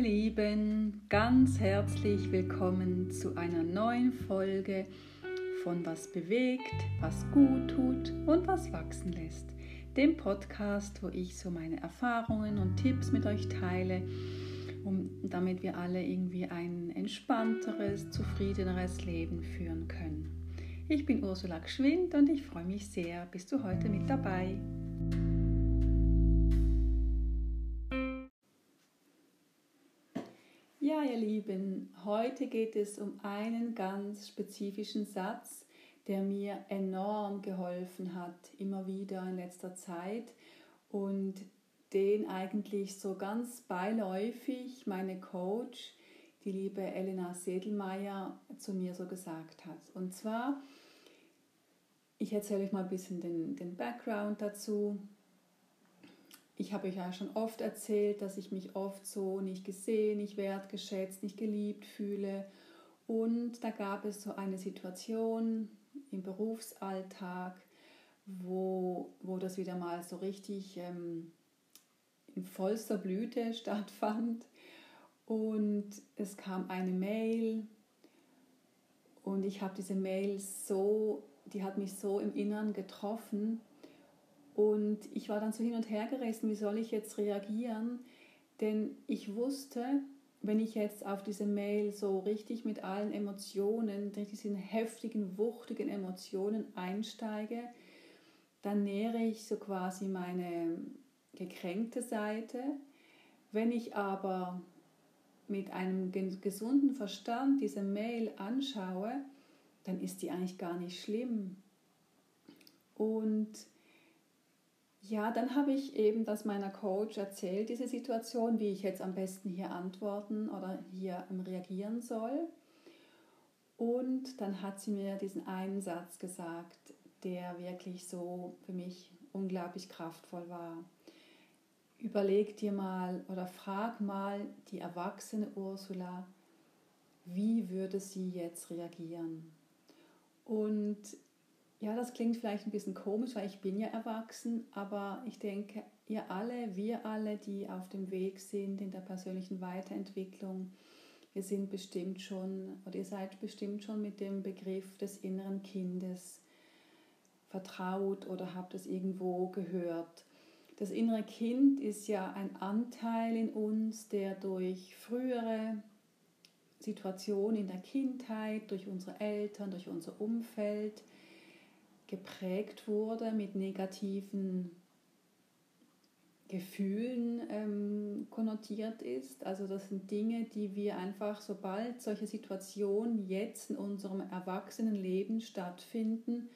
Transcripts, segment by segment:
Lieben, ganz herzlich willkommen zu einer neuen Folge von Was bewegt, was gut tut und was wachsen lässt. Dem Podcast, wo ich so meine Erfahrungen und Tipps mit euch teile, um, damit wir alle irgendwie ein entspannteres, zufriedeneres Leben führen können. Ich bin Ursula Gschwind und ich freue mich sehr, bist du heute mit dabei. Ja, ihr Lieben, heute geht es um einen ganz spezifischen Satz, der mir enorm geholfen hat, immer wieder in letzter Zeit und den eigentlich so ganz beiläufig meine Coach, die liebe Elena Sedelmeier, zu mir so gesagt hat. Und zwar, ich erzähle euch mal ein bisschen den, den Background dazu. Ich habe euch ja schon oft erzählt, dass ich mich oft so nicht gesehen, nicht wertgeschätzt, nicht geliebt fühle. Und da gab es so eine Situation im Berufsalltag, wo, wo das wieder mal so richtig ähm, in vollster Blüte stattfand. Und es kam eine Mail und ich habe diese Mail so, die hat mich so im Inneren getroffen und ich war dann so hin und her gerissen, wie soll ich jetzt reagieren? Denn ich wusste, wenn ich jetzt auf diese Mail so richtig mit allen Emotionen, diesen heftigen, wuchtigen Emotionen einsteige, dann nähere ich so quasi meine gekränkte Seite. Wenn ich aber mit einem gesunden Verstand diese Mail anschaue, dann ist die eigentlich gar nicht schlimm. Und ja, dann habe ich eben das meiner Coach erzählt, diese Situation, wie ich jetzt am besten hier antworten oder hier reagieren soll. Und dann hat sie mir diesen einen Satz gesagt, der wirklich so für mich unglaublich kraftvoll war. Überleg dir mal oder frag mal die erwachsene Ursula, wie würde sie jetzt reagieren? Und ja, das klingt vielleicht ein bisschen komisch, weil ich bin ja erwachsen, aber ich denke, ihr alle, wir alle, die auf dem Weg sind in der persönlichen Weiterentwicklung, wir sind bestimmt schon oder ihr seid bestimmt schon mit dem Begriff des inneren Kindes vertraut oder habt es irgendwo gehört. Das innere Kind ist ja ein Anteil in uns, der durch frühere Situationen in der Kindheit, durch unsere Eltern, durch unser Umfeld, geprägt wurde mit negativen Gefühlen ähm, konnotiert ist. Also das sind Dinge, die wir einfach, sobald solche Situationen jetzt in unserem Erwachsenenleben stattfinden,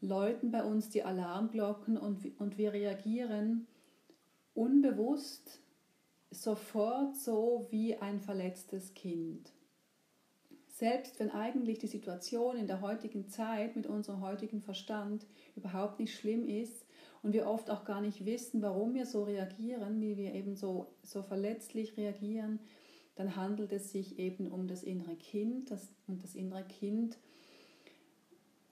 läuten bei uns die Alarmglocken und, und wir reagieren unbewusst sofort so wie ein verletztes Kind selbst wenn eigentlich die Situation in der heutigen Zeit mit unserem heutigen Verstand überhaupt nicht schlimm ist und wir oft auch gar nicht wissen, warum wir so reagieren, wie wir eben so, so verletzlich reagieren, dann handelt es sich eben um das innere Kind. Das, und das innere Kind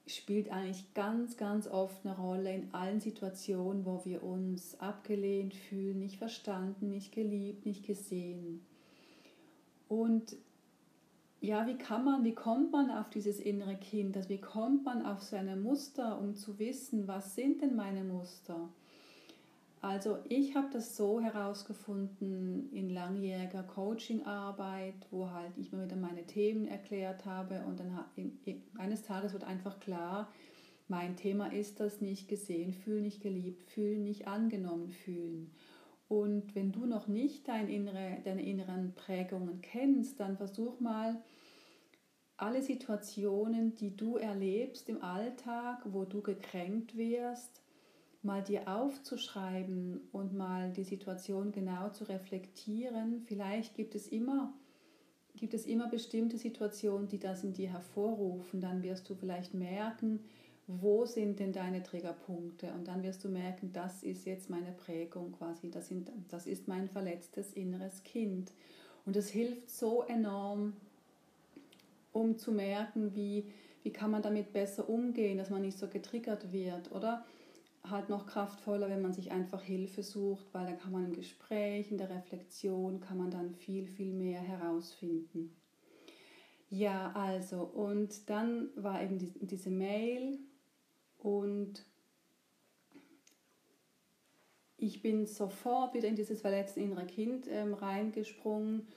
spielt eigentlich ganz, ganz oft eine Rolle in allen Situationen, wo wir uns abgelehnt fühlen, nicht verstanden, nicht geliebt, nicht gesehen. Und ja, wie kann man, wie kommt man auf dieses innere Kind? Also wie kommt man auf seine Muster, um zu wissen, was sind denn meine Muster? Also ich habe das so herausgefunden in langjähriger Coachingarbeit, wo halt ich mir wieder meine Themen erklärt habe und dann eines Tages wird einfach klar, mein Thema ist das nicht gesehen fühlen, nicht geliebt fühlen, nicht angenommen fühlen. Und wenn du noch nicht dein innere, deine inneren Prägungen kennst, dann versuch mal, alle Situationen, die du erlebst im Alltag, wo du gekränkt wirst, mal dir aufzuschreiben und mal die Situation genau zu reflektieren. Vielleicht gibt es immer gibt es immer bestimmte Situationen, die das in dir hervorrufen. Dann wirst du vielleicht merken, wo sind denn deine Triggerpunkte? Und dann wirst du merken, das ist jetzt meine Prägung quasi, das, sind, das ist mein verletztes inneres Kind. Und es hilft so enorm, um zu merken, wie, wie kann man damit besser umgehen, dass man nicht so getriggert wird, oder? halt noch kraftvoller, wenn man sich einfach Hilfe sucht, weil da kann man im Gespräch, in der Reflexion, kann man dann viel, viel mehr herausfinden. Ja, also, und dann war eben die, diese Mail und ich bin sofort wieder in dieses verletzte innere Kind ähm, reingesprungen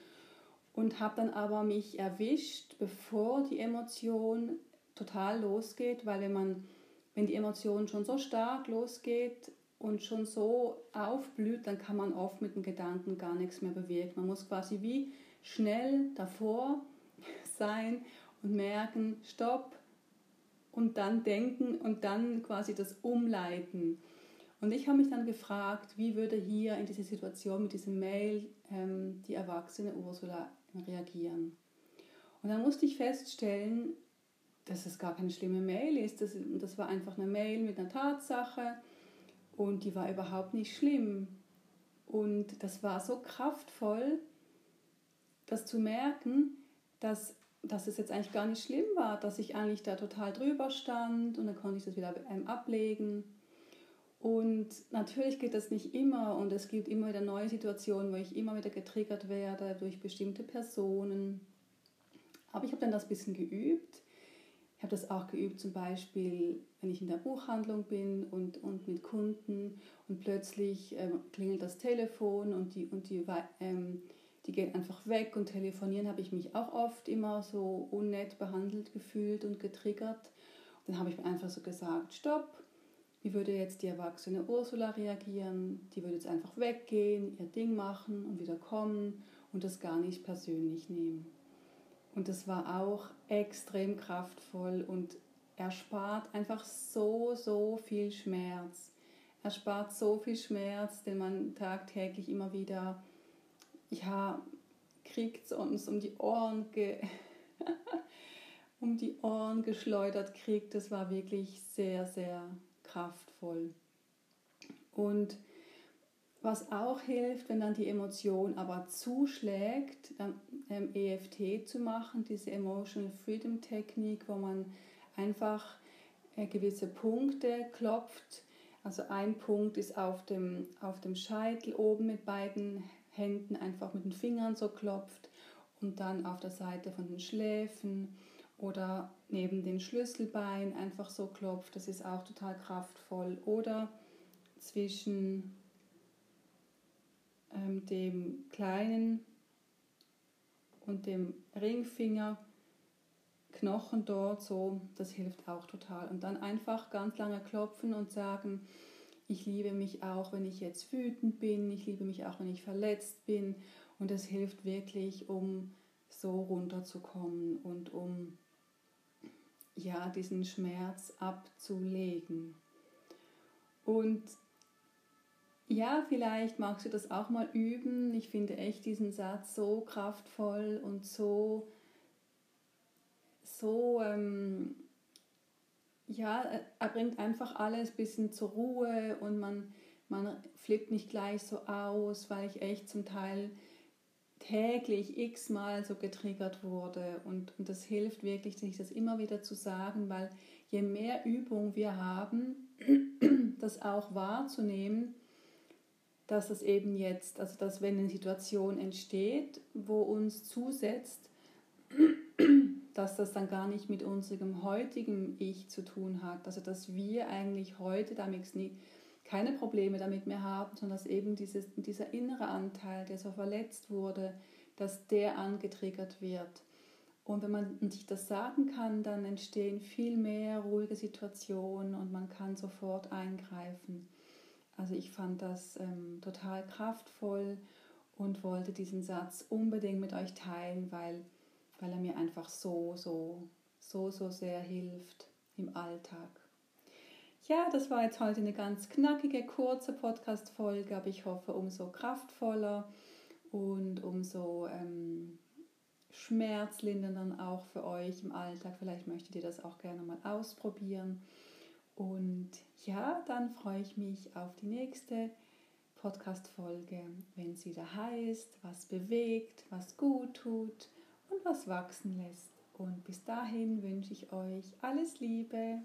und habe dann aber mich erwischt, bevor die Emotion total losgeht, weil wenn man wenn die Emotion schon so stark losgeht und schon so aufblüht, dann kann man oft mit dem Gedanken gar nichts mehr bewirken. Man muss quasi wie schnell davor sein und merken, stopp und dann denken und dann quasi das umleiten. Und ich habe mich dann gefragt, wie würde hier in dieser Situation mit diesem Mail ähm, die erwachsene Ursula reagieren. Und dann musste ich feststellen, dass es gar keine schlimme Mail ist. Das, das war einfach eine Mail mit einer Tatsache und die war überhaupt nicht schlimm. Und das war so kraftvoll, das zu merken, dass, dass es jetzt eigentlich gar nicht schlimm war, dass ich eigentlich da total drüber stand und dann konnte ich das wieder ähm, ablegen. Und natürlich geht das nicht immer und es gibt immer wieder neue Situationen, wo ich immer wieder getriggert werde durch bestimmte Personen. Aber ich habe dann das ein bisschen geübt ich habe das auch geübt, zum Beispiel, wenn ich in der Buchhandlung bin und, und mit Kunden und plötzlich ähm, klingelt das Telefon und die, und die, ähm, die gehen einfach weg und telefonieren, habe ich mich auch oft immer so unnett behandelt gefühlt und getriggert. Dann habe ich mir einfach so gesagt, stopp, wie würde jetzt die erwachsene Ursula reagieren? Die würde jetzt einfach weggehen, ihr Ding machen und wieder kommen und das gar nicht persönlich nehmen. Und das war auch extrem kraftvoll und erspart einfach so, so viel Schmerz. Erspart so viel Schmerz, den man tagtäglich immer wieder, ja, kriegt uns um die Ohren ge um die Ohren geschleudert kriegt. Das war wirklich sehr, sehr kraftvoll. Und was auch hilft, wenn dann die Emotion aber zuschlägt, ähm, EFT zu machen, diese Emotional Freedom Technik, wo man einfach äh, gewisse Punkte klopft. Also ein Punkt ist auf dem, auf dem Scheitel oben mit beiden Händen einfach mit den Fingern so klopft und dann auf der Seite von den Schläfen oder neben den Schlüsselbein einfach so klopft. Das ist auch total kraftvoll. Oder zwischen ähm, dem kleinen und dem Ringfinger Knochen dort so, das hilft auch total. Und dann einfach ganz lange klopfen und sagen, ich liebe mich auch, wenn ich jetzt wütend bin, ich liebe mich auch, wenn ich verletzt bin. Und das hilft wirklich, um so runterzukommen und um ja, diesen Schmerz abzulegen. Und ja, vielleicht magst du das auch mal üben. Ich finde echt diesen Satz so kraftvoll und so, so, ähm, ja, er bringt einfach alles ein bisschen zur Ruhe und man, man flippt nicht gleich so aus, weil ich echt zum Teil täglich x-mal so getriggert wurde. Und, und das hilft wirklich, sich das immer wieder zu sagen, weil je mehr Übung wir haben, das auch wahrzunehmen, dass es eben jetzt, also dass wenn eine Situation entsteht, wo uns zusetzt, dass das dann gar nicht mit unserem heutigen Ich zu tun hat. Also dass wir eigentlich heute damit keine Probleme damit mehr haben, sondern dass eben dieses, dieser innere Anteil, der so verletzt wurde, dass der angetriggert wird. Und wenn man sich das sagen kann, dann entstehen viel mehr ruhige Situationen und man kann sofort eingreifen. Also ich fand das ähm, total kraftvoll und wollte diesen Satz unbedingt mit euch teilen, weil, weil er mir einfach so, so, so, so sehr hilft im Alltag. Ja, das war jetzt heute eine ganz knackige, kurze Podcast-Folge, aber ich hoffe umso kraftvoller und umso ähm, schmerzlindernder auch für euch im Alltag. Vielleicht möchtet ihr das auch gerne mal ausprobieren. Und ja, dann freue ich mich auf die nächste Podcast-Folge, wenn es wieder heißt, was bewegt, was gut tut was wachsen lässt. Und bis dahin wünsche ich euch alles Liebe.